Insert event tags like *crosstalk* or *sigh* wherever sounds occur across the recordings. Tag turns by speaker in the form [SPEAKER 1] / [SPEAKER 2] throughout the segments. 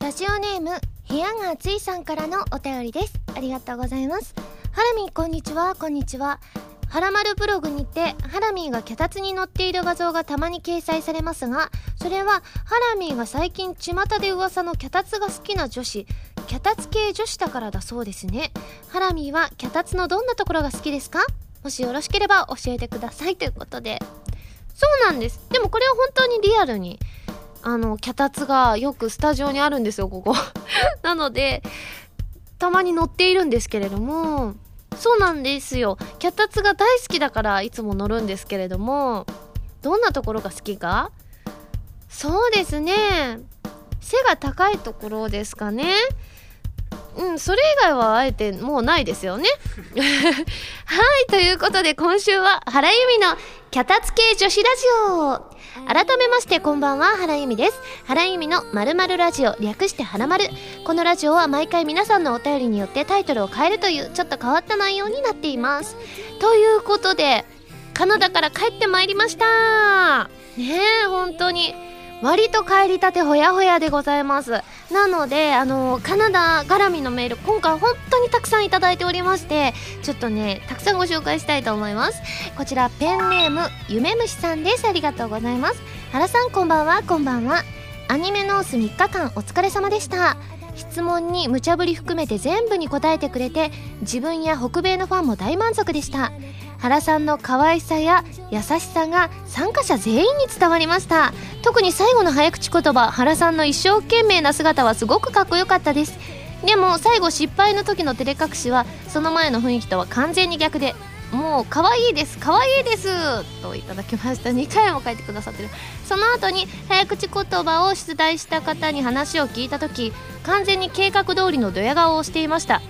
[SPEAKER 1] ラジオネーム部屋が暑いさんからのお便りです。ありがとうございます。ハラミーこんにちは。こんにちは。ハラマルブログにてハラミーが脚立に乗っている画像がたまに掲載されますがそれはハラミーが最近巷で噂の脚立が好きな女子脚立系女子だからだそうですね。ハラミーは脚立のどんなところが好きですか？もしよろしければ教えてください。ということで。そうなんです。でもこれは本当にリアルにあの脚立がよくスタジオにあるんですよここ。*laughs* なのでたまに乗っているんですけれどもそうなんですよ。脚立が大好きだからいつも乗るんですけれどもどんなところが好きか？そうですね。背が高いところですかね。うん、それ以外はあえてもうないですよね。*laughs* はい、ということで今週は原由美の脚立系女子ラジオ。改めましてこんばんは、原由美です。原由美のまるまるラジオ、略してはらまる。このラジオは毎回皆さんのお便りによってタイトルを変えるというちょっと変わった内容になっています。ということで、カナダから帰ってまいりました。ねえ、本当に。割と帰りたてほやほやでございますなのであのカナダ絡みのメール今回本当にたくさんいただいておりましてちょっとねたくさんご紹介したいと思います。こちらペンネーム夢虫さんです。ありがとうございます。原さんこんばんは。こんばんは。アニメノース3日間お疲れ様でした。質問に無茶ぶり含めて全部に答えてくれて自分や北米のファンも大満足でした。原さんの可愛さや優しさが参加者全員に伝わりました。特に最後の早口言葉原さんの一生懸命な姿はすごくかっこよかったです。でも最後失敗の時の照れ隠しはその前の雰囲気とは完全に逆でもう可愛いです可愛いですといただきました。2回も書いてくださってる。その後に早口言葉を出題した方に話を聞いた時完全に計画通りのドヤ顔をしていました。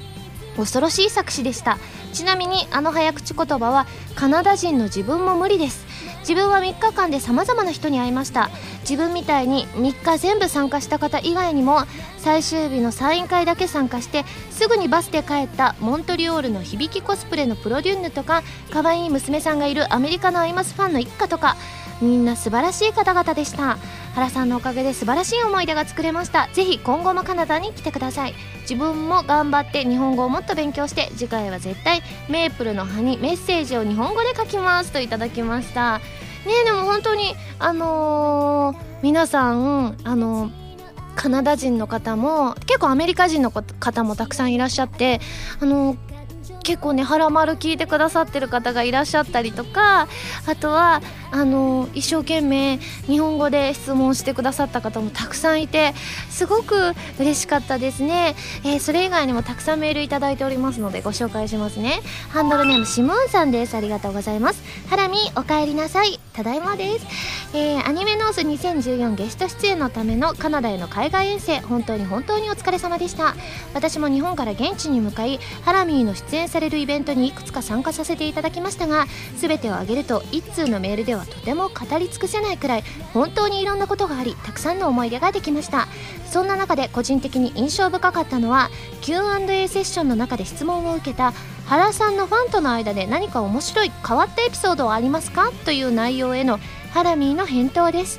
[SPEAKER 1] 恐ろしい作詞でした。ちなみにあの早口言葉はカナダ人の自分も無理です。自分は3日間で様々な人に会いました。自分みたいに3日全部参加した方以外にも最終日のサイン会だけ参加してすぐにバスで帰ったモントリオールの響きコスプレのプロデュンヌとか可愛い娘さんがいるアメリカのアイマスファンの一家とかみんな素晴らしい方々でした。原さんのおかげで素晴らしい思い出が作れました。ぜひ今後もカナダに来てください自分も頑張って日本語をもっと勉強して次回は絶対メープルの葉にメッセージを日本語で書きますといただきました。ねえでも本当にあのー、皆さんあのーカナダ人の方も結構アメリカ人の方もたくさんいらっしゃってあの結構ね「はらまる」聞いてくださってる方がいらっしゃったりとかあとはあの一生懸命日本語で質問してくださった方もたくさんいてすごく嬉しかったですね、えー、それ以外にもたくさんメールいただいておりますのでご紹介しますね。ハンドルネームシモンさんです。ありがとうございます。ハラミおかえりなさい。ただいまです、えー、アニメノース2014ゲスト出演のためのカナダへの海外遠征本当に本当にお疲れ様でした。私も日本から現地に向かいハラミーの出演されるイベントにいくつか参加させていただきましたが全てを挙げると1通のメールでははとても語り尽くせないくらい本当にいろんなことがありたくさんの思い出ができました。そんな中で個人的に印象深かったのは Q&A セッションの中で質問を受けた原さんのファンとの間で何か面白い変わったエピソードはありますか？という内容へのハラミーの返答です。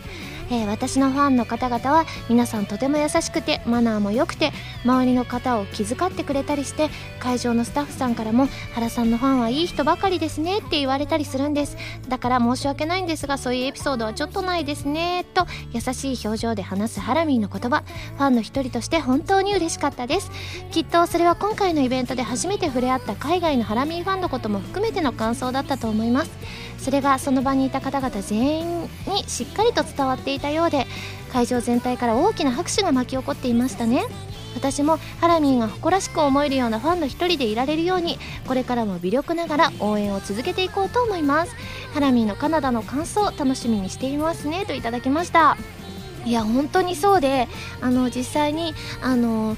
[SPEAKER 1] えー、私のファンの方々は皆さんとても優しくてマナーも良くて周りの方を気遣ってくれたりして会場のスタッフさんからも原さんのファンはいい人ばかりですねって言われたりするんです。だから申し訳ないんですがそういうエピソードはちょっとないですねと優しい表情で話すハラミーの言葉。ファンの一人として本当に嬉しかったです。きっとそれは今回のイベントで初めて触れ合った海外のハラミーファンのことも含めての感想だったと思います。それがその場にいた方々全員にしっかりと伝わっていたようで会場全体から大きな拍手が巻き起こっていましたね。私もハラミーが誇らしく思えるようなファンの一人でいられるようにこれからも微力ながら応援を続けていこうと思います。ハラミーのカナダの感想楽しみにしていますねといただきました。いや本当にそうであの実際にあの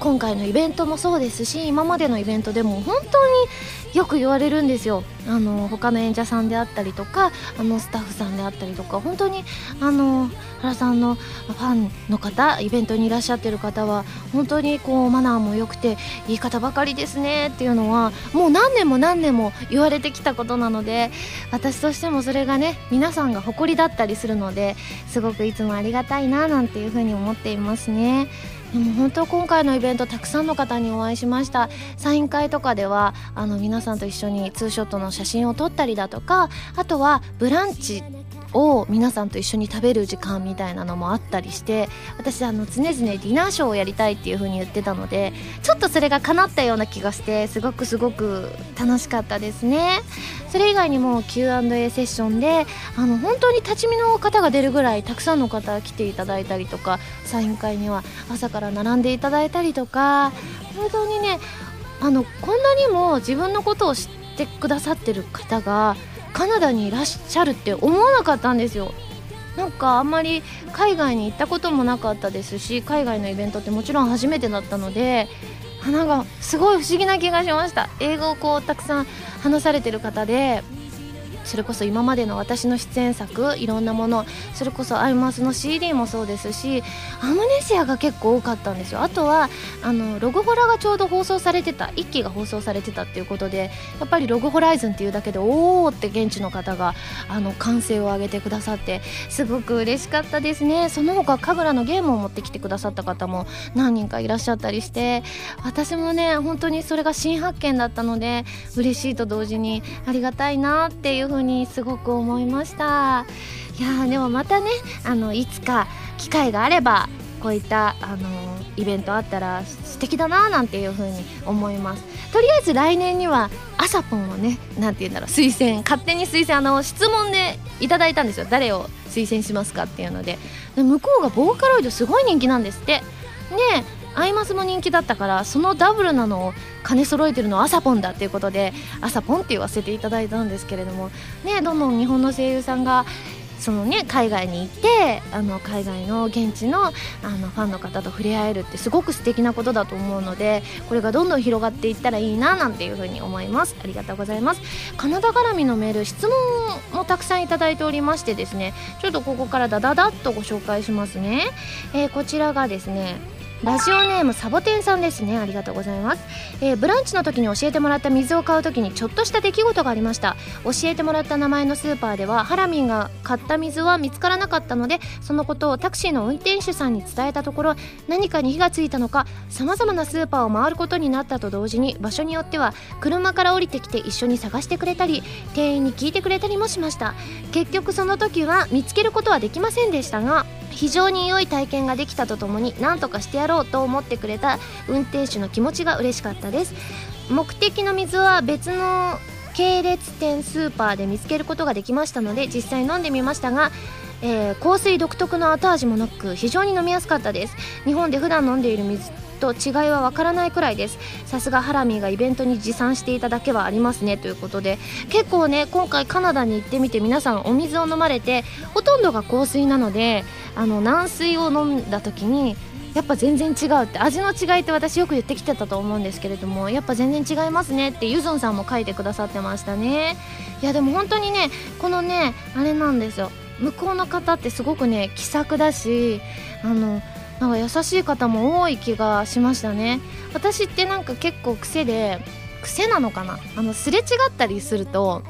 [SPEAKER 1] 今回のイベントもそうですし今までのイベントでも本当によく言われるんですよあの他の演者さんであったりとかあのスタッフさんであったりとか本当にあの原さんのファンの方イベントにいらっしゃってる方は本当にこうマナーも良くて言い方ばかりですねっていうのはもう何年も何年も言われてきたことなので私としてもそれがね皆さんが誇りだったりするのですごくいつもありがたいななんていうふうに思っていますね。でも本当今回のイベントたくさんの方にお会いしました。サイン会とかではあの皆さんと一緒にツーショットの写真を撮ったりだとかあとはブランチを皆さんと一緒に食べる時間みたいなのもあったりして私あの常々ディナーショーをやりたいっていう風に言ってたのでちょっとそれが叶ったような気がしてすごくすごく楽しかったですね。それ以外にも Q&A セッションであの本当に立ち見の方が出るぐらいたくさんの方来ていただいたりとかサイン会には朝から並んでいただいたりとか本当にねあのこんなにも自分のことを知ってくださってる方がカナダにいらっしゃるって思わなかったんですよ。なんかあんまり海外に行ったこともなかったですし海外のイベントってもちろん初めてだったのでなんかすごい不思議な気がしました。英語をこうたくさん話されてる方でそれこそ今までの私の出演作いろんなものそれこそアイマスの CD もそうですしアムネシアが結構多かったんですよ。あとはあのログホラがちょうど放送されてた1期が放送されてたっていうことでやっぱりログホライズンっていうだけでおおって現地の方があの歓声を上げてくださってすごく嬉しかったですね。その他神楽のゲームを持ってきてくださった方も何人かいらっしゃったりして私もね本当にそれが新発見だったので嬉しいと同時にありがたいなっていうふうにすごく思いました。いやでもまたねあのいつか機会があればこういったあのイベントあったら素敵だななんていう風に思います。とりあえず来年にはアサポンをね何て言うんだろう推薦勝手に推薦あの質問でいただいたんですよ。誰を推薦しますかっていうので。で向こうがボーカロイドすごい人気なんですって。ねアイマスも人気だったからそのダブルなのを兼ね揃えてるのはアサポンだっていうことでアサポンって言わせていただいたんですけれどもねどんどん日本の声優さんがそのね海外に行ってあの海外の現地のあのファンの方と触れ合えるってすごく素敵なことだと思うのでこれがどんどん広がっていったらいいななんていうふうに思います。ありがとうございます。カナダ絡みのメール質問もたくさんいただいておりましてですねちょっとここからダダダッとご紹介しますね、えー、こちらがですねラジオネームサボテンさんですね。ありがとうございます、えー、ブランチの時に教えてもらった水を買う時にちょっとした出来事がありました。教えてもらった名前のスーパーではハラミンが買った水は見つからなかったのでそのことをタクシーの運転手さんに伝えたところ何かに火がついたのかさまざまなスーパーを回ることになったと同時に場所によっては車から降りてきて一緒に探してくれたり店員に聞いてくれたりもしました。結局その時は見つけることはできませんでしたが非常に良い体験ができたとともに何とかしてやろうと思ってくれた運転手の気持ちが嬉しかったです。目的の水は別の系列店スーパーで見つけることができましたので実際飲んでみましたがえー、香水独特の後味もなく非常に飲みやすかったです。日本で普段飲んでいる水と違いはわからないくらいです。さすがハラミーがイベントに持参していただけはありますね。ということで結構ね今回カナダに行ってみて皆さんお水を飲まれてほとんどが香水なのであの軟水を飲んだ時にやっぱ全然違うって味の違いって私よく言ってきてたと思うんですけれどもやっぱ全然違いますねってゆずんさんも書いてくださってましたね。いやでも本当にねこのねあれなんですよ。向こうの方ってすごくね気さくだしあのなんか優しい方も多い気がしましたね。私ってなんか結構癖で癖なのかな？あのすれ違ったりすると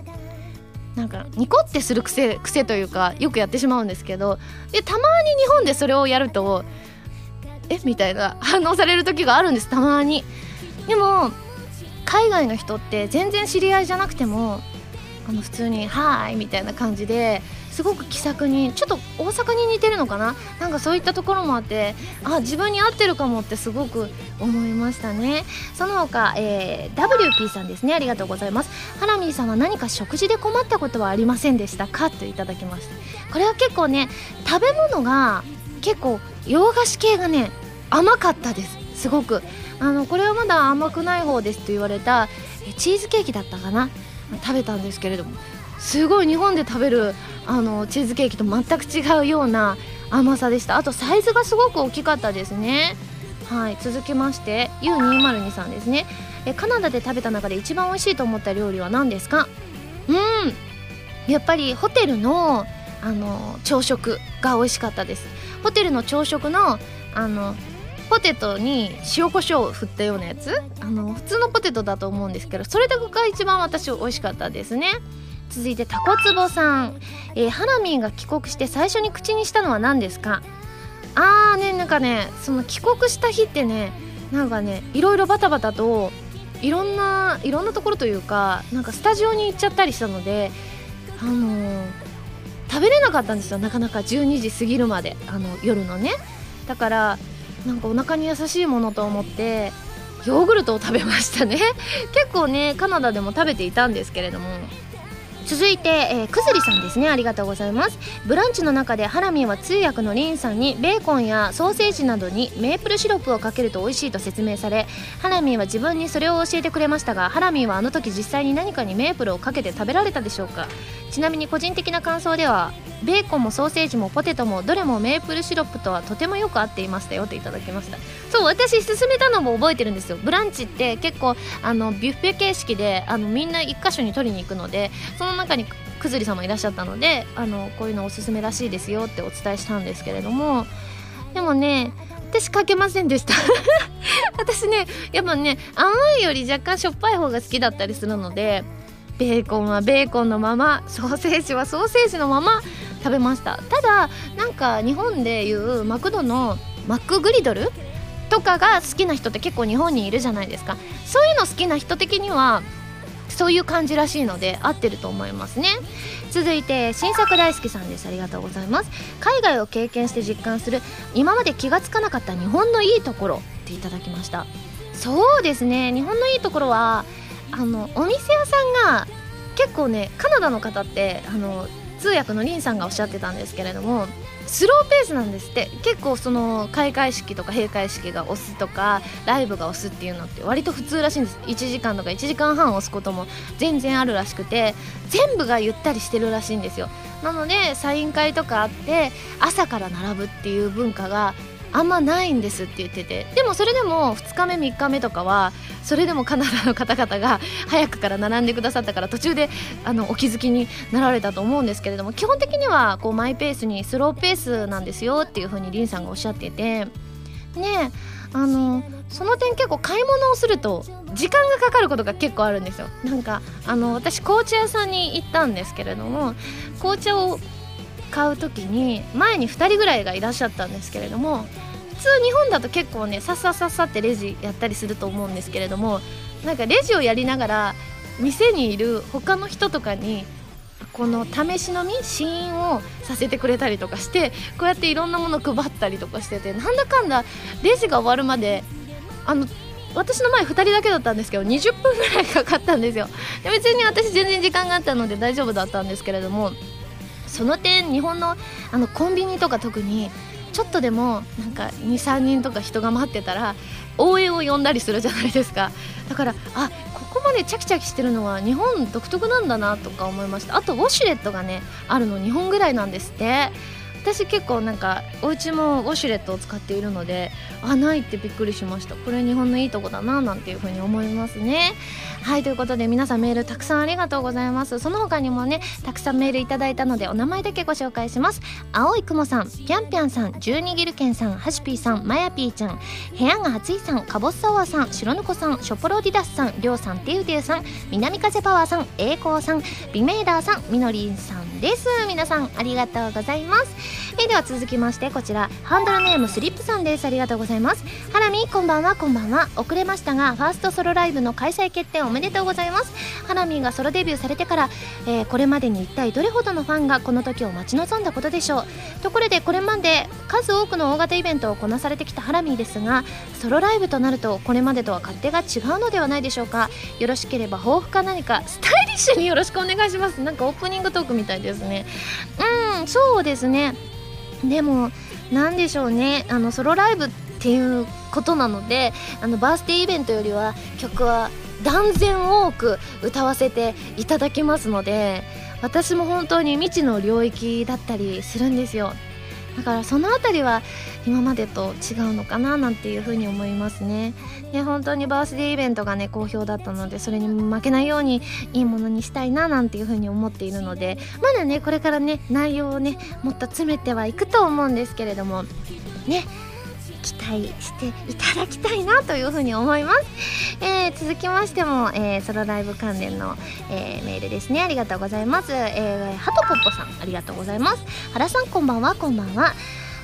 [SPEAKER 1] なんかニコってする癖癖というかよくやってしまうんですけどでたまに日本でそれをやるとえ？みたいな反応される時があるんですたまに。でも海外の人って全然知り合いじゃなくてもあの普通に「はーい」みたいな感じですごく気さくにちょっと大阪に似てるのかな？なんかそういったところもあってあ自分に合ってるかもってすごく思いましたね。その他、えー、WP さんですね。ありがとうございます。ハラミーさんは何か食事で困ったことはありませんでしたか？といただきました。これは結構ね食べ物が結構洋菓子系がね甘かったです。すごく。あのこれはまだ甘くない方ですと言われたチーズケーキだったかな？食べたんですけれども。すごい日本で食べるあのチーズケーキと全く違うような甘さでした。あとサイズがすごく大きかったですね。はい続きまして U202 さんですね。えカナダで食べた中で一番美味しいと思った料理は何ですか？うんやっぱりホテルのあの朝食が美味しかったです。ホテルの朝食のあのポテトに塩コショウを振ったようなやつ？あの普通のポテトだと思うんですけどそれが一番私美味しかったですね。続いてタコツボさん、えー、ハラミーが帰国して最初に口にしたのは何ですか？あーねなんかねその帰国した日ってねなんかねいろいろバタバタといろんないろんなところというかなんかスタジオに行っちゃったりしたのであのー、食べれなかったんですよ。なかなか12時過ぎるまで。あの夜のね。だからなんかお腹に優しいものと思ってヨーグルトを食べましたね。*laughs* 結構ねカナダでも食べていたんですけれども。続いて、えー、くずりさんですね。ありがとうございます。ブランチの中でハラミンは通訳のリンさんにベーコンやソーセージなどにメープルシロップをかけると美味しいと説明されハラミーは自分にそれを教えてくれましたがハラミーはあの時実際に何かにメープルをかけて食べられたでしょうか。ちなみに個人的な感想ではベーコンもソーセージもポテトもどれもメープルシロップとはとてもよく合っていましたよといただきました。そう私勧めたのも覚えてるんですよ。ブランチって結構あのビュッフェ形式であのみんな1箇所に取りに行くのでその中にくずりさんもいらっしゃったのであのこういうのおすすめらしいですよってお伝えしたんですけれどもでもね私かけませんでした。*laughs* 私ねやっぱね甘いより若干しょっぱい方が好きだったりするのでベーコンはベーコンのままソーセージはソーセージのまま食べました。ただなんか日本でいうマクドのマックグリドルとかが好きな人って結構日本にいるじゃないですか。そういうの好きな人的にはそういう感じらしいので合ってると思いますね。続いて新作大好きさんですありがとうございます。海外を経験して実感する今まで気がつかなかった日本のいいところっていただきました。そうですね。日本のいいところはあのお店屋さんが結構ねカナダの方ってあの通訳のリンさんがおっしゃってたんですけれどもスローペースなんですって。結構その開会式とか閉会式が押すとかライブが押すっていうのって割と普通らしいんです。1時間とか1時間半押すことも全然あるらしくて全部がゆったりしてるらしいんですよ。なのでサイン会とかあって朝から並ぶっていう文化があんまないんですって言ってて。でもそれでも2日目3日目とかはそれでもカナダの方々が早くから並んでくださったから途中であのお気づきになられたと思うんですけれども基本的にはこうマイペースにスローペースなんですよっていう風にリンさんがおっしゃってて。ねあのその点結構買い物をすると時間がかかることが結構あるんですよ。なんかあの私紅茶屋さんに行ったんですけれども紅茶を買う時に前に2人ぐらいがいらっしゃったんですけれども通日本だと結構ねさっさっさっさってレジやったりすると思うんですけれどもなんかレジをやりながら店にいる他の人とかにこの試し飲み試飲をさせてくれたりとかしてこうやっていろんなもの配ったりとかしててなんだかんだレジが終わるまであの私の前2人だけだったんですけど20分ぐらいかかったんですよ。で別に私全然時間があったので大丈夫だったんですけれどもその点日本のあのコンビニとか特にちょっとでもなんか23人とか人が待ってたら応援を呼んだりするじゃないですか。だからあここまでチャキチャキしてるのは日本独特なんだなとか思いました。あとウォシュレットがねあるの日本ぐらいなんですって。私結構なんかお家もウォシュレットを使っているのであないってびっくりしました。これ日本のいいとこだななんていう風に思いますね。はいということで皆さんメールたくさんありがとうございます。その他にもねたくさんメールいただいたのでお名前だけご紹介します。青い雲さんぴゃんぴゃんさん十二ギルケンさんはしぴーさんまやぴーちゃん部屋が暑いさんかぼっサワーさん白猫さんショポロディダスさんりょうさんてうてうさん南風パワーさん栄光さんビメーダーさんみのりんさんです。皆さんありがとうございます。えでは続きましてこちらハンドルネームスリップさんです。ありがとうございます。ハラミこんばんはこんばんは。遅れましたがファーストソロライブの開催決定おめでとうございます。ハラミがソロデビューされてから、えー、これまでに一体どれほどのファンがこの時を待ち望んだことでしょう。ところでこれまで数多くの大型イベントをこなされてきたハラミーですがソロライブとなるとこれまでとは勝手が違うのではないでしょうか。よろしければ抱負か何かスタイリッシュによろしくお願いします。なんかオープニングトークみたいですね。うんそうですね。でも何でしょうね。あのソロライブっていうことなのであのバースデーイベントよりは曲は断然多く歌わせていただきますので私も本当に未知の領域だったりするんですよ。だからその辺りは今までと違うのかななんていうふうに思いますね。で本当にバースデーイベントがね好評だったのでそれに負けないようにいいものにしたいななんていうふうに思っているのでまだねこれからね内容をねもっと詰めてはいくと思うんですけれどもね期待していただきたいなというふうに思います、えー、続きましても、えー、ソロライブ関連の、えー、メールですね。ありがとうございます、えー、ハトポッポさんありがとうございます。原さんこんばんはこんばんは。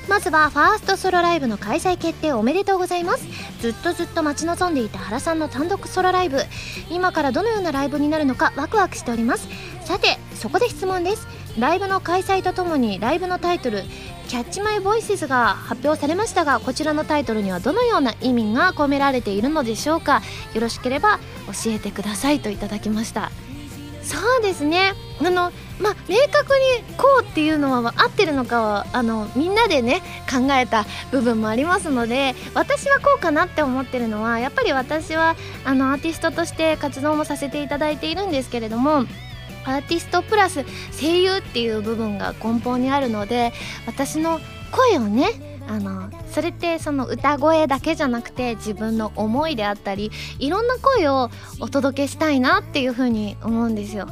[SPEAKER 1] まずはファーストソロライブの開催決定おめでとうございます。ずっとずっと待ち望んでいた原さんの単独ソロライブ。今からどのようなライブになるのかワクワクしております。さてそこで質問です。ライブの開催とともにライブのタイトル「キャッチマイボイスが発表されましたがこちらのタイトルにはどのような意味が込められているのでしょうか。よろしければ教えてくださいといただきました。そうですね。あのまあ明確にこうっていうのは合ってるのかはあのみんなでね考えた部分もありますので私はこうかなって思ってるのはやっぱり私はあのアーティストとして活動もさせていただいているんですけれどもアーティストプラス声優っていう部分が根本にあるので私の声をねあのそれってその歌声だけじゃなくて自分の思いであったりいろんな声をお届けしたいなっていうふうに思うんですよ。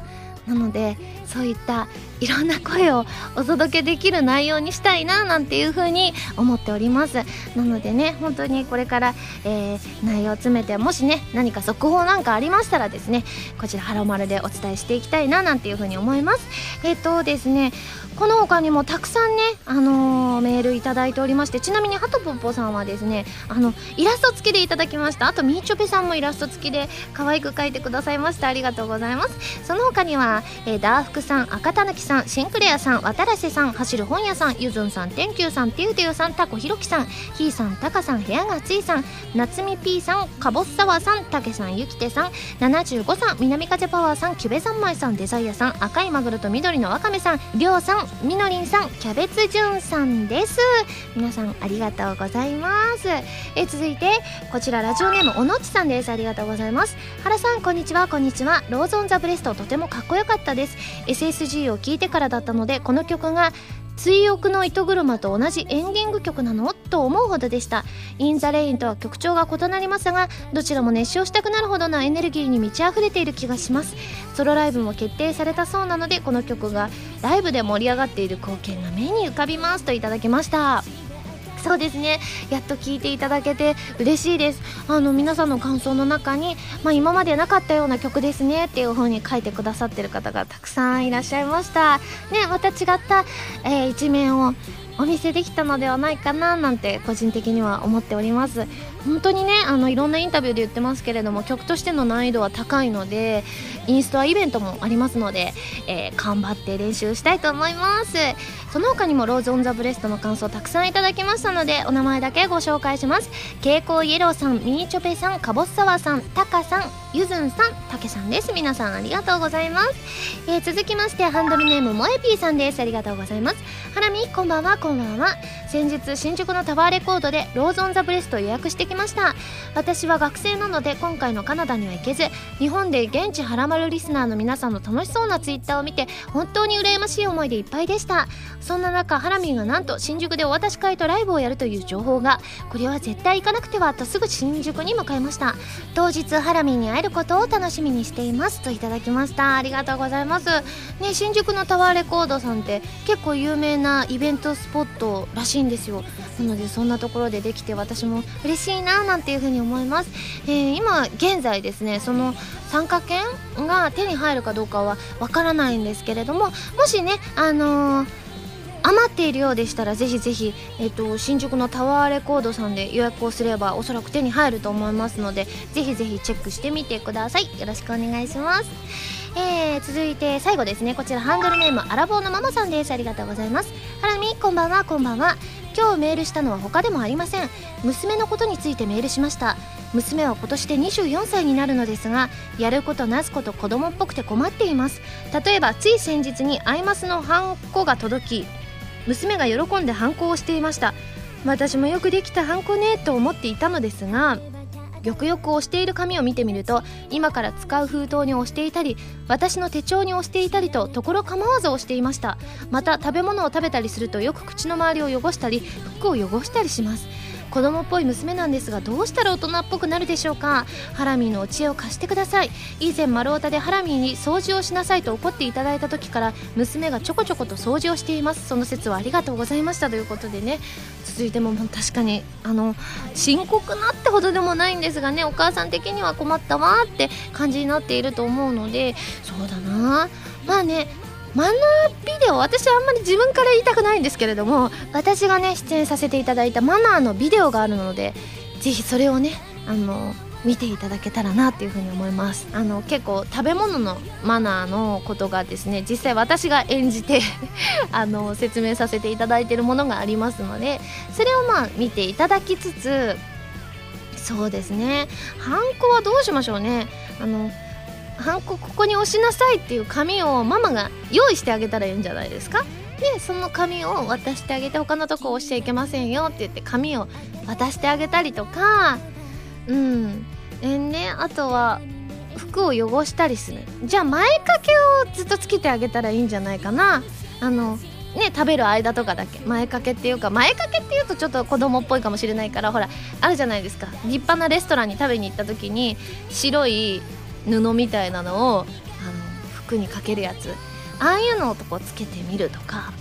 [SPEAKER 1] なのでそういったいろんな声をお届けできる内容にしたいななんていう風に思っております。なのでね本当にこれから、えー、内容を詰めてもしね何か速報なんかありましたらですねこちらハロマルでお伝えしていきたいななんていう風に思います。えっ、ー、とですねこの他にもたくさんね、あのー、メールいただいておりましてちなみにハトポッポさんはですねあのイラスト付きでいただきました。あとみーちょぺさんもイラスト付きで可愛く描いてくださいました。ありがとうございます。その他には、えー、ダーフクさん赤たぬきさんシンクレアさん渡良瀬さん走る本屋さんゆずんさん天球さんてゆてゆさんタコひろきさんひーさんたかさん部屋が暑いさん夏み P さんかぼっさわさんたけさんゆきてさん75さん南風パワーさんキュベ三昧さんデザイアさん赤いマグロと緑のわかめさんりょうさんみのりんさんキャベツじゅんさんです。皆さんありがとうございます。え続いてこちらラジオネームおのちさんです。ありがとうございます。原さんこんにちはこんにちは。 Rose on the breast とてもかっこよかったです。SSG を聴いてからだったのでこの曲が追憶の糸車と同じエンディング曲なの？と思うほどでした。イン・ザ・レインとは曲調が異なりますがどちらも熱唱したくなるほどのエネルギーに満ち溢れている気がします。ソロライブも決定されたそうなのでこの曲がライブで盛り上がっている光景が目に浮かびますといただきました。*laughs* そうですね。やっと聞いていただけて嬉しいです。あの皆さんの感想の中に、まあ、今までなかったような曲ですねっていう風に書いてくださってる方がたくさんいらっしゃいました。ねまた違った、えー、一面をお見せできたのではないかななんて個人的には思っております。本当にねあのいろんなインタビューで言ってますけれども曲としての難易度は高いのでインストアイベントもありますので、えー、頑張って練習したいと思います。その他にも Rose on the breast の感想たくさんいただきましたのでお名前だけご紹介します。蛍光イエローさんミーチョペさんカボッサワさんタカさんゆずんさんたけさんです。皆さんありがとうございます、えー、続きましてハンドルネームもえぴーさんです。ありがとうございます。ハラミこんばんはこんばんは。先日新宿のタワーレコードで Rose on the breast 予約してきました。私は学生なので今回のカナダには行けず日本で現地はらまるリスナーの皆さんの楽しそうなツイッターを見て本当に羨ましい思いでいっぱいでした。そんな中ハラミーがなんと新宿でお渡し会とライブをやるという情報がこれは絶対行かなくてはとすぐ新宿に向かいました。当日ハラミーに会えることを楽しみにしていますといただきました。ありがとうございます。ね新宿のタワーレコードさんって結構有名なイベントスポットらしいんですよ。なのでそんなところでできて私も嬉しいななんていうふうに思います、えー、今現在ですねその参加券が手に入るかどうかはわからないんですけれどももしねあのー余っているようでしたらぜひぜひ、えーと、新宿のタワーレコードさんで予約をすればおそらく手に入ると思いますのでぜひぜひチェックしてみてください。よろしくお願いします。えー、続いて最後ですね。こちらハンドルネームアラボーのママさんです。ありがとうございます。ハラミこんばんはこんばんは。今日メールしたのは他でもありません。娘のことについてメールしました。娘は今年で24歳になるのですがやることなすこと子供っぽくて困っています。例えばつい先日にアイマスのハンコが届き娘が喜んでハンコをしていました。私もよくできたハンコねと思っていたのですがよくよく押している紙を見てみると今から使う封筒に押していたり私の手帳に押していたりとところ構わず押していました。また食べ物を食べたりするとよく口の周りを汚したり服を汚したりします。子供っぽい娘なんですがどうしたら大人っぽくなるでしょうか？ハラミーのお知恵を貸してください。以前丸太でハラミーに掃除をしなさいと怒っていただいた時から娘がちょこちょこと掃除をしています。その説はありがとうございましたということでね。続いても確かにあの深刻なってほどでもないんですがねお母さん的には困ったわって感じになっていると思うのでそうだなまあねマナービデオ私はあんまり自分から言いたくないんですけれども私がね出演させていただいたマナーのビデオがあるのでぜひそれをねあの見ていただけたらなっていうふうに思います。あの結構食べ物のマナーのことがですね実際私が演じて *laughs* あの説明させていただいてるものがありますのでそれをまあ見ていただきつつそうですね。ハンコはどうしましょうね。あのハンコここに押しなさいっていう紙をママが用意してあげたらいいんじゃないですか？でその紙を渡してあげて他のとこ押しちゃいけませんよって言って紙を渡してあげたりとかうん。えねあとは服を汚したりする。じゃあ前掛けをずっとつけてあげたらいいんじゃないかな？あのね食べる間とかだけ。前掛けっていうか前掛けっていうとちょっと子供っぽいかもしれないからほらあるじゃないですか。立派なレストランに食べに行った時に白い布みたいなのをあの服にかけるやつ。ああいうのをとこつけてみるとか。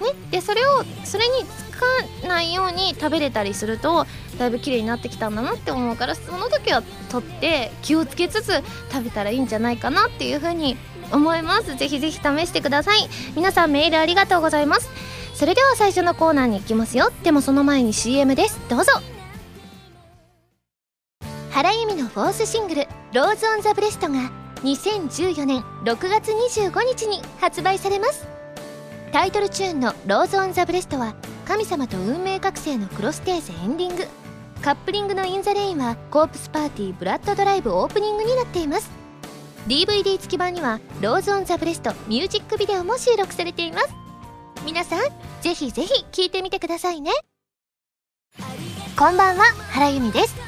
[SPEAKER 1] ね。でそれをそれにつかないように食べれたりするとだいぶ綺麗になってきたんだなって思うからその時は取って気をつけつつ食べたらいいんじゃないかなっていう風に思います。ぜひぜひ試してください。皆さんメールありがとうございます。それでは最初のコーナーに行きますよ。でもその前に CM です。どうぞ。原由実のフォースシングル「 Rose on the breast」が2014年6月25日に発売されます。タイトルチューンの「ローズ・オン・ザ・ブレスト」は神様と運命覚醒のクロステーゼエンディング。カップリングの「イン・ザ・レイン」はコープスパーティーブラッドドライブオープニングになっています。DVD 付き版には「 Rose on the breast」ミュージックビデオも収録されています。皆さんぜひぜひ聴いてみてくださいね。こんばんは原由実です。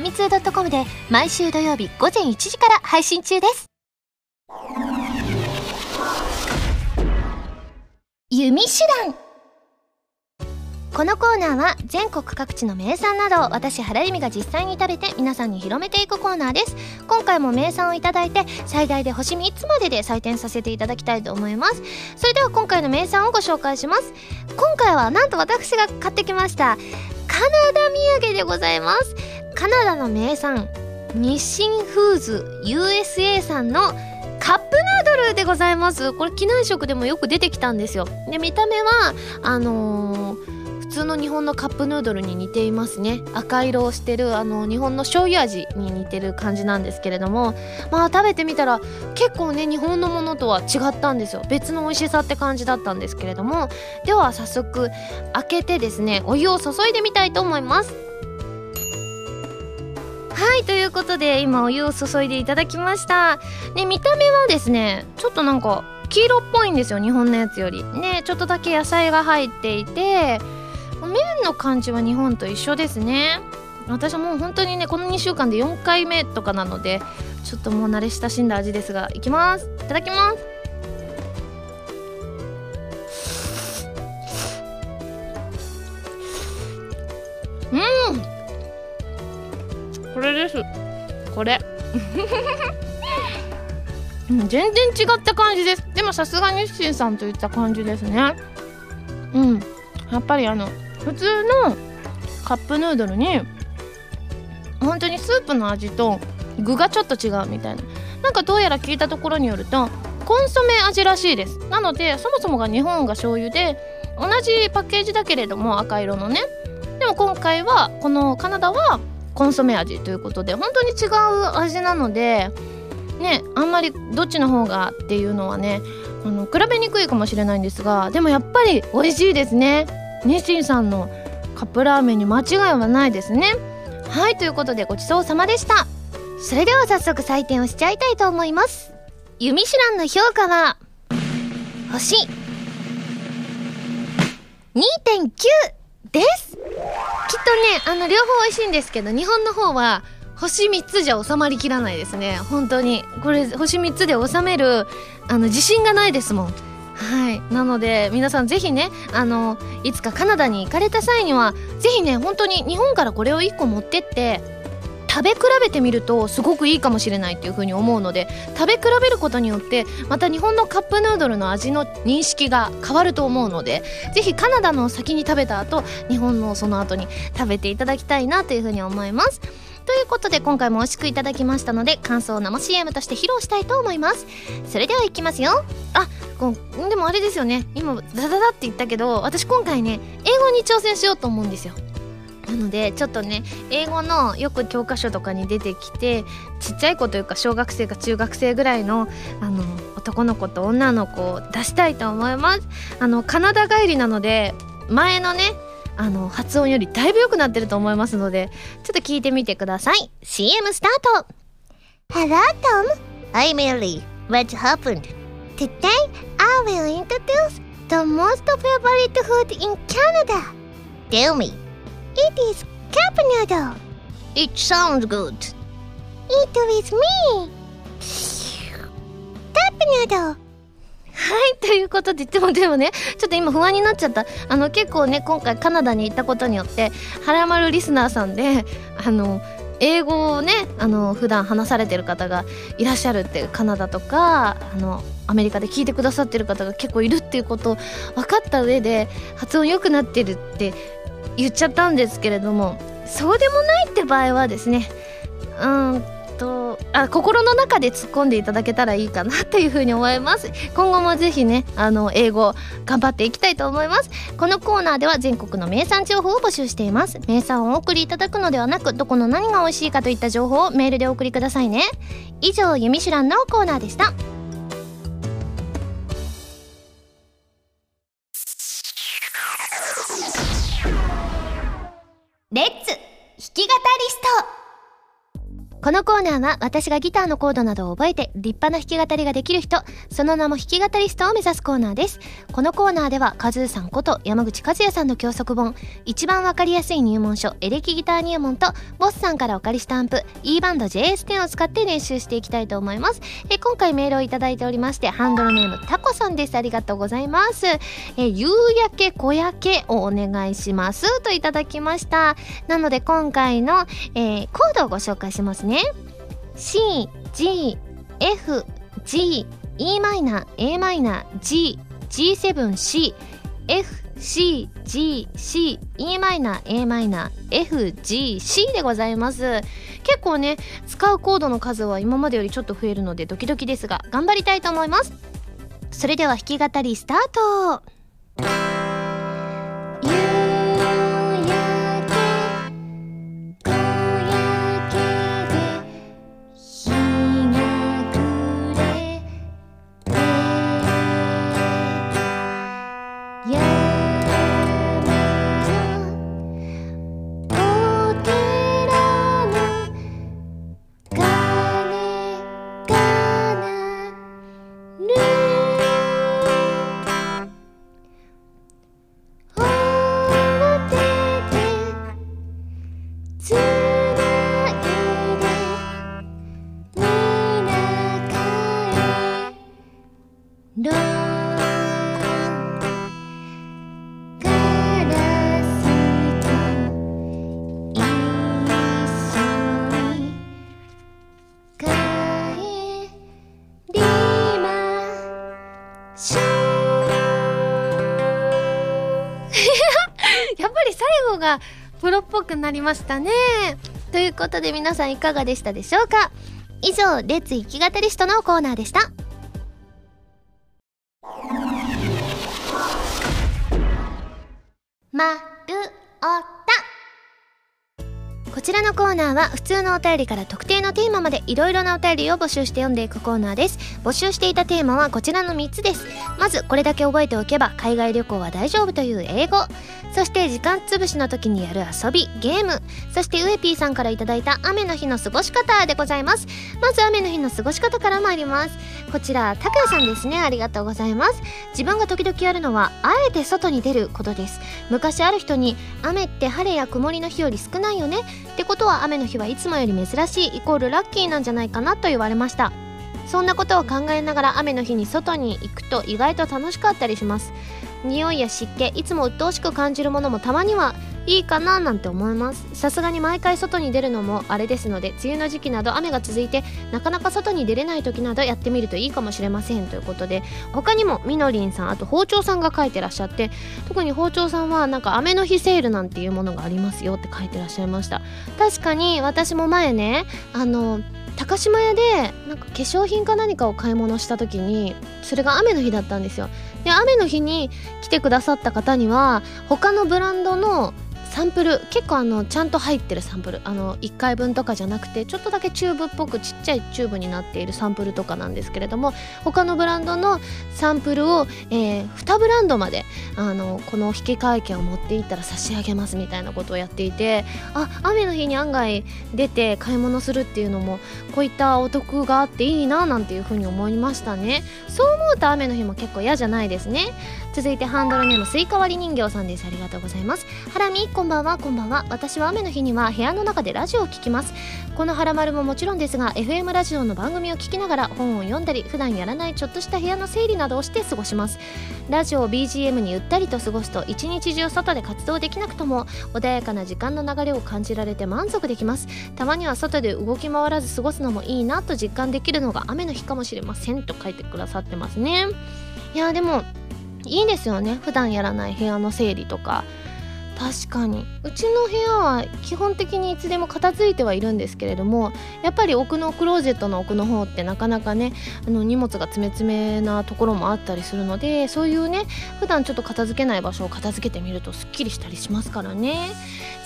[SPEAKER 1] ミツー .com で毎週土曜日午前1時から配信中です。弓手段。このコーナーは全国各地の名産などを私原由美が実際に食べて皆さんに広めていくコーナーです。今回も名産をいただいて最大で星3つまでで採点させていただきたいと思います。それでは今回の名産をご紹介します。今回はなんと私が買ってきました。カナダ土産でございます。カナダの名産日清フーズ USA さんのカップヌードルでございます。これ機内食でもよく出てきたんですよ。で見た目はあのー通の日本のカップヌードルに似ていますね。赤色をしてるあの日本の醤油味に似てる感じなんですけれども。まあ食べてみたら結構ね日本のものとは違ったんですよ。別の美味しさって感じだったんですけれども。では早速開けてですねお湯を注いでみたいと思います。はいということで今お湯を注いでいただきました。で見た目はですねちょっとなんか黄色っぽいんですよ日本のやつより。ねちょっとだけ野菜が入っていて麺の感じは日本と一緒ですね。私はもう本当にねこの2週間で4回目とかなのでちょっともう慣れ親しんだ味ですがいきます。いただきます。うん。これです。これ。*laughs* 全然違った感じです。でもさすが日清さんといった感じですね。うん。やっぱりあの普通のカップヌードルに本当にスープの味と具がちょっと違うみたいな。なんかどうやら聞いたところによるとコンソメ味らしいです。なのでそもそもが日本が醤油で同じパッケージだけれども赤色のね。でも今回はこのカナダはコンソメ味ということで本当に違う味なのでねあんまりどっちの方がっていうのはねあの比べにくいかもしれないんですがでもやっぱり美味しいですね。日清さんのカップラーメンに間違いはないですね。はいということでごちそうさまでした。それでは早速採点をしちゃいたいと思います。ユミシュランの評価は星2.9です。きっとねあの両方美味しいんですけど日本の方は星3つじゃ収まりきらないですね。本当に。これ星3つで収めるあの自信がないですもんはいなので皆さんぜひねあのいつかカナダに行かれた際にはぜひね本当に日本からこれを1個持ってって食べ比べてみるとすごくいいかもしれないっていうふうに思うので食べ比べることによってまた日本のカップヌードルの味の認識が変わると思うのでぜひカナダの先に食べた後日本のその後に食べていただきたいなというふうに思います。ということで今回も美味しくいただきましたので感想を生 CM として披露したいと思います。それではいきますよ。あこでもあれですよね。今ダダダって言ったけど私今回ね英語に挑戦しようと思うんですよ。なのでちょっとね英語のよく教科書とかに出てきてちっちゃい子というか小学生か中学生ぐらいのあの男の子と女の子を出したいと思います。あのカナダ帰りなので前のねあの発音よりだいぶ良くなってると思いますのでちょっと聞いてみてください CM スタート
[SPEAKER 2] Hello Tom I'm Ellie What happened? Today I will introduce the most favorite food in Canada Tell me It is cup noodle.
[SPEAKER 1] It sounds good.
[SPEAKER 2] It is me. Cup noodle.
[SPEAKER 1] はいということででもでもねちょっと今不安になっちゃった。あの結構ね今回カナダに行ったことによってはらまるリスナーさんであの英語をねあの普段話されてる方がいらっしゃるっていうカナダとかあのアメリカで聞いてくださってる方が結構いるっていうことを分かった上で発音良くなってるって言っちゃったんですけれどもそうでもないって場合はですねうんとあ心の中で突っ込んでいただけたらいいかなというふうに思います。*laughs* 今後もぜひねあの英語頑張っていきたいと思います。このコーナーでは全国の名産情報を募集しています。名産をお送りいただくのではなくどこの何が美味しいかといった情報をメールでお送りくださいね。以上「ゆみしゅらん」のコーナーでした。このコーナーは私がギターのコードなどを覚えて立派な弾き語りができる人、その名も弾き語りストを目指すコーナーです。このコーナーではカズーさんこと山口和也さんの教則本、一番わかりやすい入門書、エレキギター入門と、ボスさんからお借りしたアンプ、E バンド JS10 を使って練習していきたいと思います。え今回メールをいただいておりまして、ハンドルネームタコさんです。ありがとうございます。え夕焼け小焼けをお願いします。といただきました。なので今回の、えー、コードをご紹介しますね。ね C、G、F、G、e マイナー、a マイナー、G、G7、C、F、C、G、C、e マイナー、a マイナー、F、G、C でございます。結構ね、使うコードの数は今までよりちょっと増えるのでドキドキですが、頑張りたいと思います。それでは弾き語りスタートがプロっぽくなりましたね。ということで皆さんいかがでしたでしょうか？以上、レッツき語りストのコーナーでした。まるおたこちらのコーナーは普通のお便りから特定のテーマまでいろいろなお便りを募集して読んでいくコーナーです。募集していたテーマはこちらの3つです。まずこれだけ覚えておけば海外旅行は大丈夫という英語。そして時間つぶしの時にやる遊びゲーム。そしてウエピーさんから頂いた雨の日の過ごし方でございます。まず雨の日の過ごし方から参ります。こちらたくやさんですね。ありがとうございます。自分が時々やるのはあえて外に出ることです。昔ある人に雨って晴れや曇りの日より少ないよね。ってことは雨の日はいつもより珍しいイコールラッキーなんじゃないかなと言われました。そんなことを考えながら雨の日に外に行くと意外と楽しかったりします。匂いや湿気いつも鬱陶しく感じるものもたまにはいいかななんて思います。さすがに毎回外に出るのもあれですので梅雨の時期など雨が続いてなかなか外に出れない時などやってみるといいかもしれません。ということで他にもみのりんさんあと包丁さんが書いてらっしゃって特に包丁さんはなんか雨の日セールなんていうものがありますよって書いてらっしゃいました。確かに私も前ねあの高島屋でなんか化粧品か何かを買い物した時にそれが雨の日だったんですよ。で雨の日に来てくださった方には他のブランドのサンプル結構あのちゃんと入ってるサンプル。あの1回分とかじゃなくてちょっとだけチューブっぽくちっちゃいチューブになっているサンプルとかなんですけれども他のブランドのサンプルを、えー、2ブランドまであのこの引換券を持っていったら差し上げますみたいなことをやっていてあ雨の日に案外出て買い物するっていうのもこういったお得があっていいななんていうふうに思いましたね。そう思うと雨の日も結構嫌じゃないですね。続いてハンドルネームスイカ割り人形さんですありがとうございます。ハラミこんばんはこんばんは。私は雨の日には部屋の中でラジオを聴きます。このハラマルももちろんですが FM ラジオの番組を聞きながら本を読んだり普段やらないちょっとした部屋の整理などをして過ごします。ラジオを BGM にゆったりと過ごすと一日中外で活動できなくとも穏やかな時間の流れを感じられて満足できます。たまには外で動き回らず過ごすのもいいなと実感できるのが雨の日かもしれませんと書いてくださってますね。いやでもいいですよね。普段やらない部屋の整理とか。確かに。うちの部屋は基本的にいつでも片付いてはいるんですけれどもやっぱり奥のクローゼットの奥の方ってなかなかねあの荷物が詰め詰めなところもあったりするのでそういうね普段ちょっと片付けない場所を片付けてみるとすっきりしたりしますからね。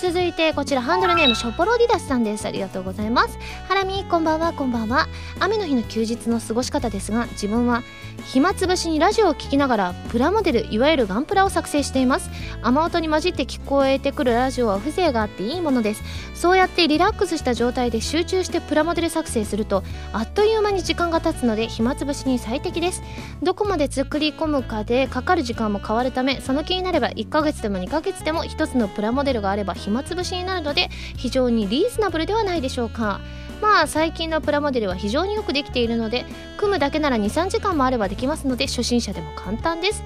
[SPEAKER 1] 続いてこちらハンドルネームショポロディダスさんです。ありがとうございます。ハラミこんばんは。こんばんは。雨の日の休日の過ごし方ですが自分は暇つぶしにラジオを聴きながらプラモデルいわゆるガンプラを作成しています。雨音に混じって聞こえてくるラジオは風情があっていいものです。そうやってリラックスした状態で集中してプラモデル作成するとあっという間に時間が経つので暇つぶしに最適です。どこまで作り込むかでかかる時間も変わるためその気になれば1ヶ月でも2ヶ月でも1つのプラモデルがあれば暇つぶしになるので非常にリーズナブルではないでしょうか。まあ最近のプラモデルは非常によくできているので組むだけなら23時間もあればできますので初心者でも簡単です。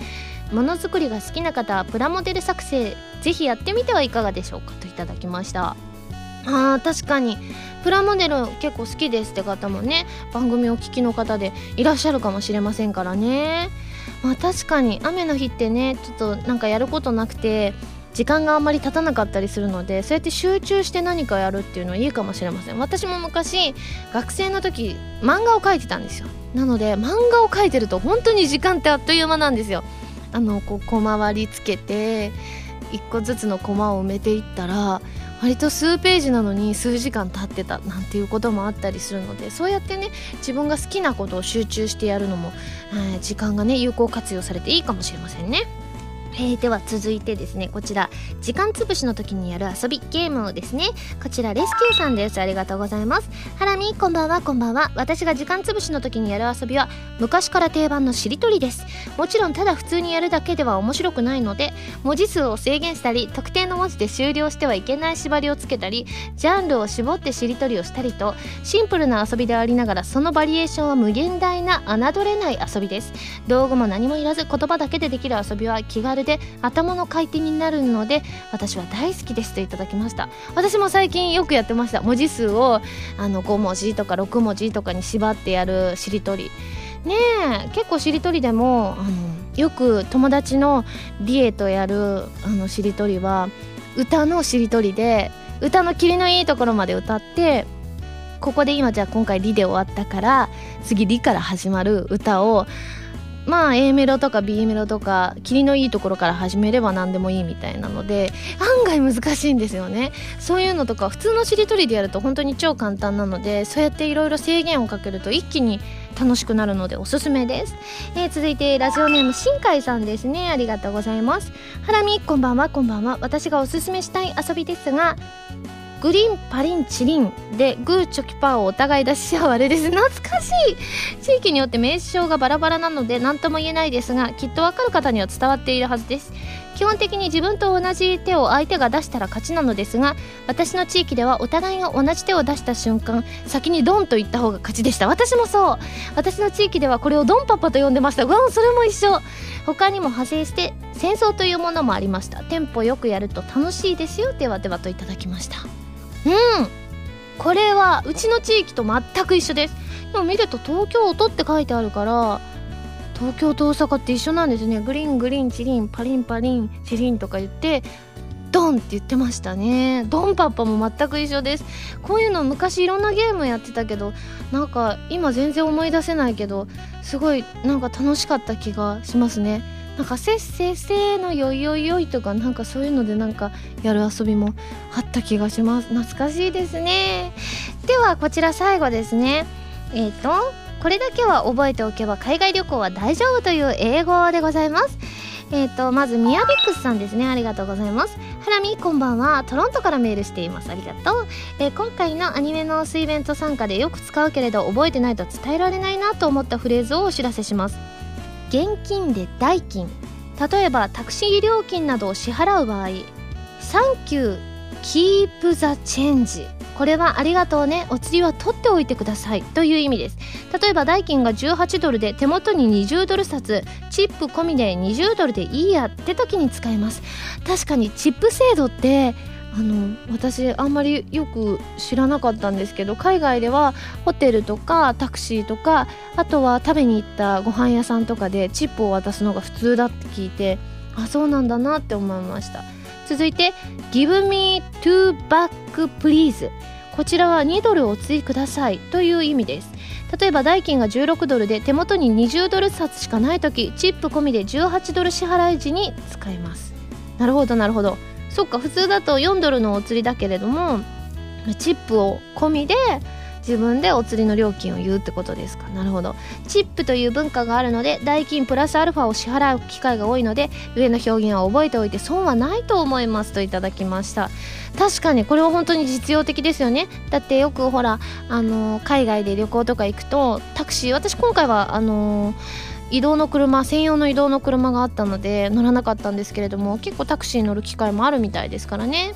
[SPEAKER 1] ものづくりが好きな方はプラモデル作成ぜひやってみてはいかがでしょうか？といただきました。あー確かに。プラモデル結構好きですって方もね番組お聞きの方でいらっしゃるかもしれませんからね。まあ確かに雨の日ってねちょっとなんかやることなくて時間があんまり経たなかったりするのでそうやって集中して何かやるっていうのはいいかもしれません。私も昔学生の時漫画を描いてたんですよ。なので漫画を描いてると本当に時間ってあっという間なんですよ。あのこう小回りつけて1個ずつのコマを埋めていったら割と数ページなのに数時間経ってたなんていうこともあったりするのでそうやってね自分が好きなことを集中してやるのも、えー、時間がね有効活用されていいかもしれませんね。えー、では続いてですねこちら時間つぶしの時にやる遊びゲームをですねこちらレスキューさんです。ありがとうございます。ハラミこんばんはこんばんは。私が時間つぶしの時にやる遊びは昔から定番のしりとりです。もちろんただ普通にやるだけでは面白くないので文字数を制限したり特定の文字で終了してはいけない縛りをつけたりジャンルを絞ってしりとりをしたりとシンプルな遊びでありながらそのバリエーションは無限大な侮れない遊びです。道具も何もいらず言葉だけでできる遊びは気軽で頭の回転になるので私は大好きですといただきました。私も最近よくやってました。文字数をあの5文字とか6文字とかに縛ってやるしりとり。ねえ結構しりとりでもあのよく友達のリエとやるあのしりとりは歌のしりとりで歌の切りのいいところまで歌ってここで今じゃあ今回「リ」で終わったから次「リ」から始まる歌をまあ A メロとか B メロとか霧のいいところから始めれば何でもいいみたいなので案外難しいんですよね。そういうのとか普通のしりとりでやると本当に超簡単なのでそうやっていろいろ制限をかけると一気に楽しくなるのでおすすめです、えー、続いてラジオネーム新海さんですね。ありがとうございます。ハラミこんばんはこんばんは。私がおすすめしたい遊びですがグリンパリンチリンでグーチョキパーをお互い出し合うあれです。懐かしい。地域によって名称がバラバラなので何とも言えないですがきっとわかる方には伝わっているはずです。基本的に自分と同じ手を相手が出したら勝ちなのですが私の地域ではお互いが同じ手を出した瞬間先にドンと言った方が勝ちでした。私もそう。私の地域ではこれをドンパパと呼んでました。うわそれも一緒。他にも派生して戦争というものもありました。テンポよくやると楽しいですよ。ではではといただきました。うん。これはうちの地域と全く一緒です。でも見ると東京音って書いてあるから東京と大阪って一緒なんですね。グリングリンチリンパリンパリンチリンとか言ってドンって言ってましたね。ドンパッパも全く一緒です。こういうの昔いろんなゲームやってたけどなんか今全然思い出せないけどすごいなんか楽しかった気がしますね。なんかせっせっせのよいよいよいとかなんかそういうのでなんかやる遊びもあった気がします。懐かしいですね。ではこちら最後ですね。えっ、ー、とこれだけは覚えておけば海外旅行は大丈夫という英語でございます。えっ、ー、とまずミヤビックスさんですね。ありがとうございます。ハラミこんばんは。トロントからメールしています。ありがとう、えー、今回のアニメノースイベント参加でよく使うけれど覚えてないと伝えられないなと思ったフレーズをお知らせします。現金で代金。例えばタクシー料金などを支払う場合サンキューキープザチェンジ。これはありがとうね。お釣りは取っておいてください。という意味です。例えば代金が18ドルで手元に20ドル札チップ込みで20ドルでいいやって時に使えます。確かにチップ制度ってあの私あんまりよく知らなかったんですけど海外ではホテルとかタクシーとかあとは食べに行ったご飯屋さんとかでチップを渡すのが普通だって聞いてあそうなんだなって思いました。続いて Give me two back please. こちらは2ドルお釣りくださいという意味です。例えば代金が16ドルで手元に20ドル札しかない時チップ込みで18ドル支払い時に使います。なるほどなるほど。そっか普通だと4ドルのお釣りだけれどもチップを込みで自分でお釣りの料金を言うってことですか？なるほど。チップという文化があるので代金プラスアルファを支払う機会が多いので上の表現は覚えておいて損はないと思いますといただきました。確かにこれは本当に実用的ですよね。だってよくほらあの海外で旅行とか行くとタクシー私今回はあの移動の車専用の移動の車があったので乗らなかったんですけれども結構タクシーに乗る機会もあるみたいですからね。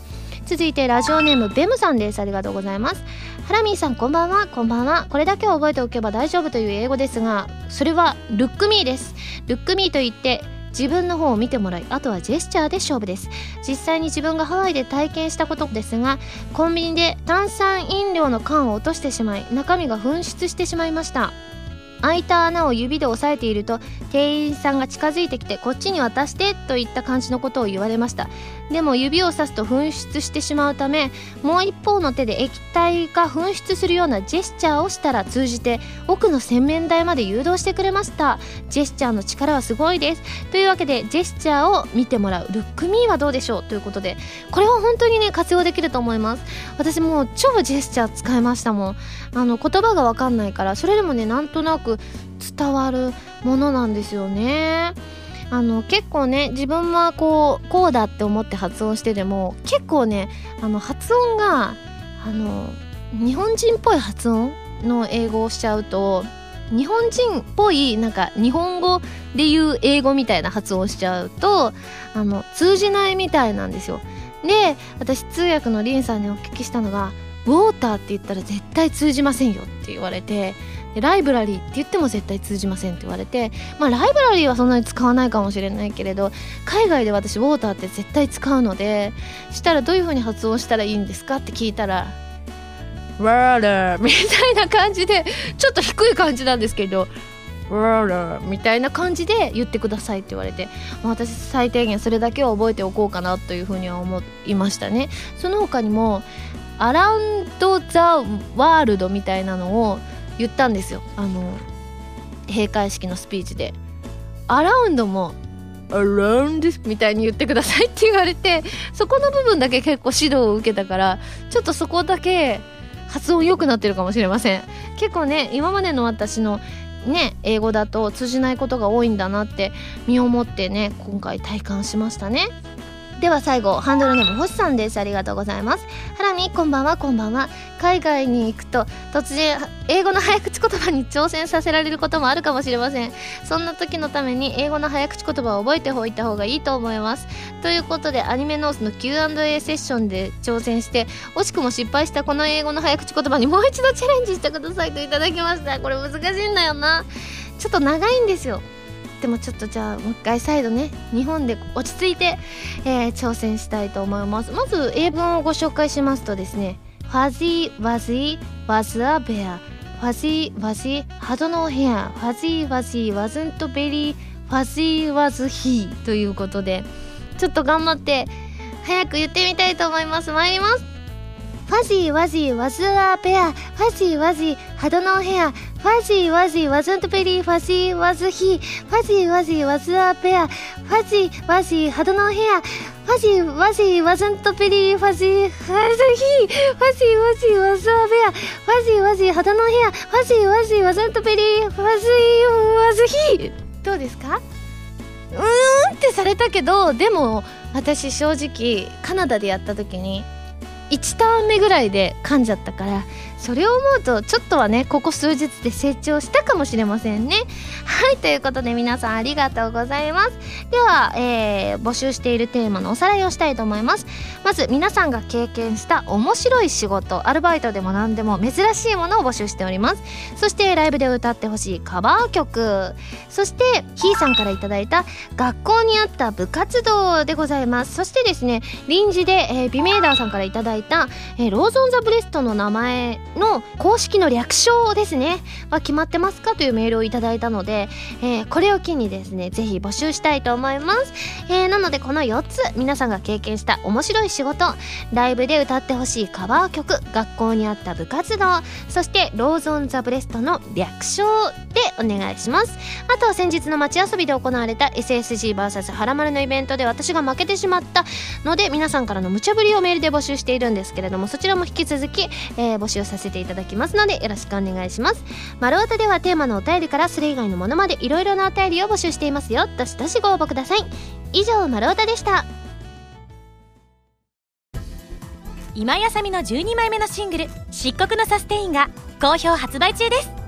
[SPEAKER 1] 続いてラジオネームベムさんです。ありがとうございます。ハラミーさんこんばんは。こんばんは。これだけは覚えておけば大丈夫という英語ですがそれはルックミーです。ルックミーと言って自分の方を見てもらいあとはジェスチャーで勝負です。実際に自分がハワイで体験したことですがコンビニで炭酸飲料の缶を落としてしまい中身が噴出してしまいました。開いた穴を指で押さえていると店員さんが近づいてきてこっちに渡してといった感じのことを言われました。でも指をさすと噴出してしまうためもう一方の手で液体が噴出するようなジェスチャーをしたら通じて奥の洗面台まで誘導してくれました。ジェスチャーの力はすごいです。というわけでジェスチャーを見てもらう。ルックミーはどうでしょう？ということでこれは本当にね活用できると思います。私もう超ジェスチャー使いましたもん。あの言葉がわかんないからそれでもねなんとなく伝わるものなんですよね。あの結構ね自分はこうこうだって思って発音してでも結構ねあの発音があの日本人っぽい発音の英語をしちゃうと日本人っぽいなんか日本語で言う英語みたいな発音しちゃうとあの通じないみたいなんですよ。で私通訳のリンさんにお聞きしたのが「ウォーターって言ったら絶対通じませんよ」って言われてでライブラリーって言っても絶対通じませんって言われてまあライブラリーはそんなに使わないかもしれないけれど海外で私ウォーターって絶対使うのでしたらどういう風に発音したらいいんですかって聞いたらワーラーみたいな感じでちょっと低い感じなんですけどワーラーみたいな感じで言ってくださいって言われて、まあ、私最低限それだけは覚えておこうかなというふうには思いましたね。その他にもアラウンド・ザ・ワールドみたいなのを言ったんですよ。あの閉会式のスピーチで。アラウンドもアラウンドみたいに言ってくださいって言われてそこの部分だけ結構指導を受けたからちょっとそこだけ発音良くなってるかもしれません。結構ね今までの私のね英語だと通じないことが多いんだなって身をもってね今回体感しましたね。では最後ハンドルネーム星さんです。ありがとうございます。ハラミこんばんはこんばんは。海外に行くと突然英語の早口言葉に挑戦させられることもあるかもしれません。そんな時のために英語の早口言葉を覚えておいた方がいいと思います。ということでアニメノースの Q&A セッションで挑戦して惜しくも失敗したこの英語の早口言葉にもう一度チャレンジしてくださいといただきました。これ難しいんだよな。ちょっと長いんですよ。でもちょっとじゃあもう一回再度ね日本で落ち着いて、えー、挑戦したいと思います。まず英文をご紹介しますとですね Fuzzy Wuzzy was a bear. Fuzzy Wuzzy had no hair. Fuzzy Wuzzy wasn't very fuzzy, was he?ということでちょっと頑張って早く言ってみたいと思います。参ります。 Fuzzy Wuzzy was a bear. Fuzzy Wuzzy had no hair. Fuzzy Wuzzy wasn't very fuzzy, was he? Fuzzy Wuzzy was a bear. Fuzzy Wuzzy had no hair. Fuzzy Wuzzy wasn't very fuzzy, was he? Fuzzy Wuzzy was a bear. Fuzzy Wuzzy had no hair. Fuzzy Wuzzy wasn't very fuzzy, was he?どうですか？うーんってされたけどでも私正直カナダでやった時に1ターン目ぐらいで噛んじゃったからそれを思うとちょっとはねここ数日で成長したかもしれませんね。はいということで皆さんありがとうございます。では、えー、募集しているテーマのおさらいをしたいと思います。まず皆さんが経験した面白い仕事アルバイトでも何でも珍しいものを募集しております。そしてライブで歌ってほしいカバー曲。そしてひーさんから頂いた学校にあった部活動でございます。そしてですね臨時で、えー、ビメーダーさんから頂いた、えー、ローゾン・ザ・ブレストの名前の公式の略称ですね。は決まってますかというメールをいただいたので、えー、これを機にですねぜひ募集したいと思います、えー、なのでこの4つ皆さんが経験した面白い仕事ライブで歌ってほしいカバー曲学校にあった部活動そして Rose on the breast の略称でお願いします。あとは先日の街遊びで行われた SSGVS はらまるのイベントで私が負けてしまったので皆さんからの無茶ぶりをメールで募集しているんですけれどもそちらも引き続き、えー、募集させていただきますのでよろしくお願いします。丸太ではテーマのお便りからそれ以外のものまでいろいろなお便りを募集していますよ。どしどしご応募ください。以上丸太でした。
[SPEAKER 3] 今やさみの12枚目のシングル「漆黒のサステイン」が好評発売中です。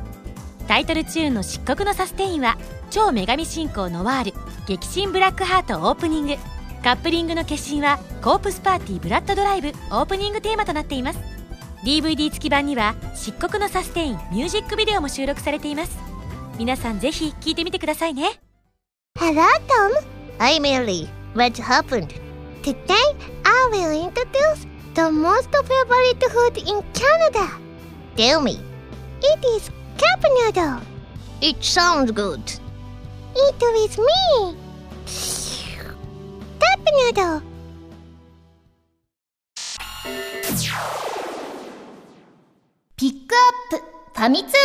[SPEAKER 3] タイトルチューンの「漆黒のサステイン」は超女神進行ノワール激震ブラックハートオープニング。カップリングの決心はコープスパーティーブラッドドライブオープニングテーマとなっています。DVD 付き版には漆黒のサステインミュージックビデオも収録されています。皆さんぜひ聴いてみてくださいね。
[SPEAKER 2] Hello Tom. I'm Ellie. What happened? Today I will introduce the most favorite food in Canada. Tell me It is cup noodle It sounds good. It is me. Cup noodle
[SPEAKER 1] ピックアップ。ファミ通ニュー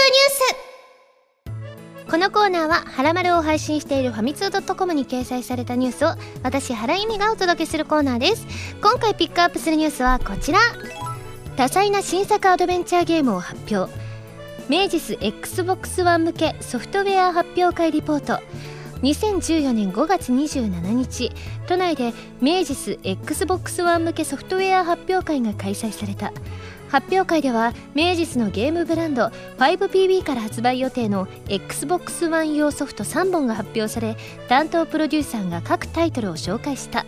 [SPEAKER 1] ス。このコーナーは「はらまる」を配信しているファミツー .com に掲載されたニュースを私原由美がお届けするコーナーです。今回ピックアップするニュースはこちら。多彩な新作アドベンチャーゲームを発表明治ス XBOX1 向けソフトウェア発表会リポート。2014年5月27日都内で明治ス XBOX1 向けソフトウェア発表会が開催された。発表会では明治のゲームブランド 5PB から発売予定の XBOX ONE 用ソフト3本が発表され担当プロデューサーが各タイトルを紹介した。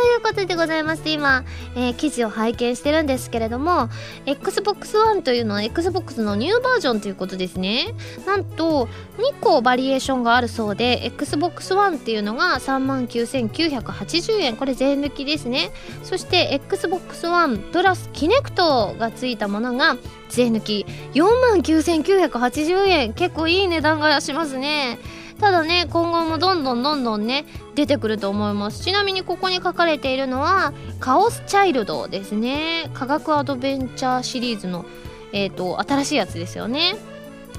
[SPEAKER 1] ということでございまして今、えー、記事を拝見してるんですけれども Xbox One というのは Xbox のニューバージョンということですね。なんと2個バリエーションがあるそうで Xbox One っていうのが39,980円。これ税抜きですね。そして Xbox One プラスキネクトがついたものが税抜き。49,980円。結構いい値段がしますね。ただね今後もどんどんどんどんね出てくると思います。ちなみにここに書かれているのはカオスチャイルドですね。科学アドベンチャーシリーズのえっ、ー、と新しいやつですよね。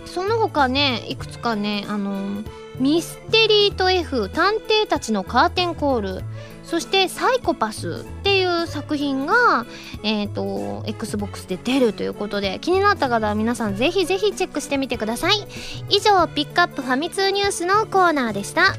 [SPEAKER 1] その他ねいくつかねあのミステリーと F 探偵たちのカーテンコール。そして「サイコパス」っていう作品が、えーと、XBOX で出るということで気になった方は皆さんぜひぜひチェックしてみてください。以上ピックアップファミ通ニュースのコーナーでした。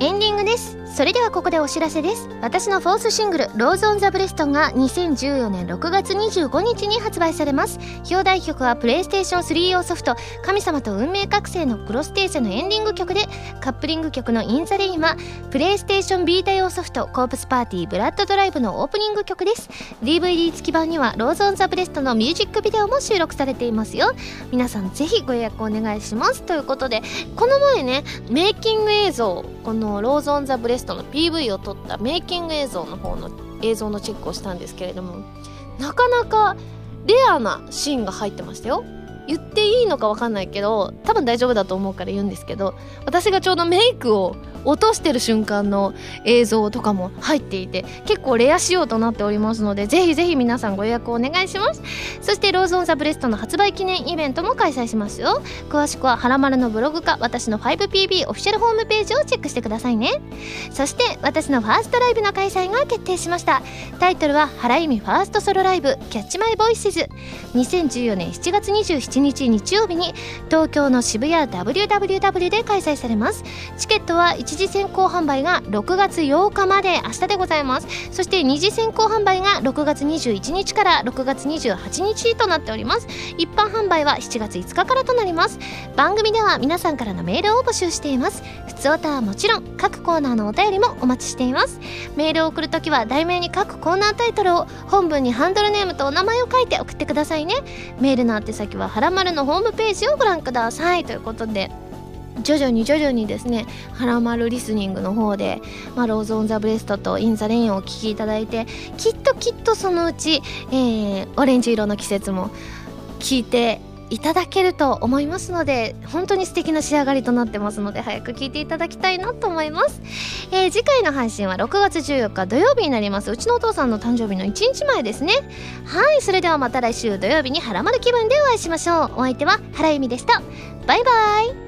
[SPEAKER 1] エンディングです。それではここでお知らせです。私のフォースシングル「 Rose on the breast」が2014年6月25日に発売されます。表題曲はプレイステーション3用ソフト「神様と運命覚醒」のクロステーゼのエンディング曲でカップリング曲の「イン・ザ・レイン」はプレイステーションビータ用ソフト「コープスパーティーブラッドドライブ」のオープニング曲です。DVD 付き版には「 Rose on the breast」のミュージックビデオも収録されていますよ。皆さんぜひご予約お願いします。ということでこの前ねメイキング映像この「ローズ・オン・ザ・ブレスト」の PV を撮ったメイキング映像の方の映像のチェックをしたんですけれどもなかなかレアなシーンが入ってましたよ。言っていいのか分かんないけど多分大丈夫だと思うから言うんですけど私がちょうどメイクを落としてる瞬間の映像とかも入っていて結構レア仕様となっておりますのでぜひぜひ皆さんご予約お願いします。そして Rose on the breast の発売記念イベントも開催しますよ。詳しくははらまるのブログか私の 5PB オフィシャルホームページをチェックしてくださいね。そして私のファーストライブの開催が決定しました。タイトルは原由実ファーストソロライブ Catch my voices 2014年7月27日日曜日に東京の渋谷 WWW で開催されます。チケットは一次先行販売が6月8日まで明日でございます。そして二次先行販売が6月21日から6月28日となっております。一般販売は7月5日からとなります。番組では皆さんからのメールを募集しています。普通歌はもちろん各コーナーのお便りもお待ちしています。メールを送るときは題名に各コーナータイトルを本文にハンドルネームとお名前を書いて送ってくださいね。メールの宛先ははらまるのホームページをご覧ください。ということで徐々に徐々にですね「はらまるリスニング」の方で「まあ、ローズ・オン・ザ・ブレスト」と「イン・ザ・レイン」をお聴きいただいてきっときっとそのうち、えー、オレンジ色の季節も聞いていただけると思いますので本当に素敵な仕上がりとなってますので早く聞いていただきたいなと思います、えー、次回の配信は6月14日土曜日になります。うちのお父さんの誕生日の1日前ですね。はいそれではまた来週土曜日にハラマル気分でお会いしましょう。お相手は原由美でした。バイバイ。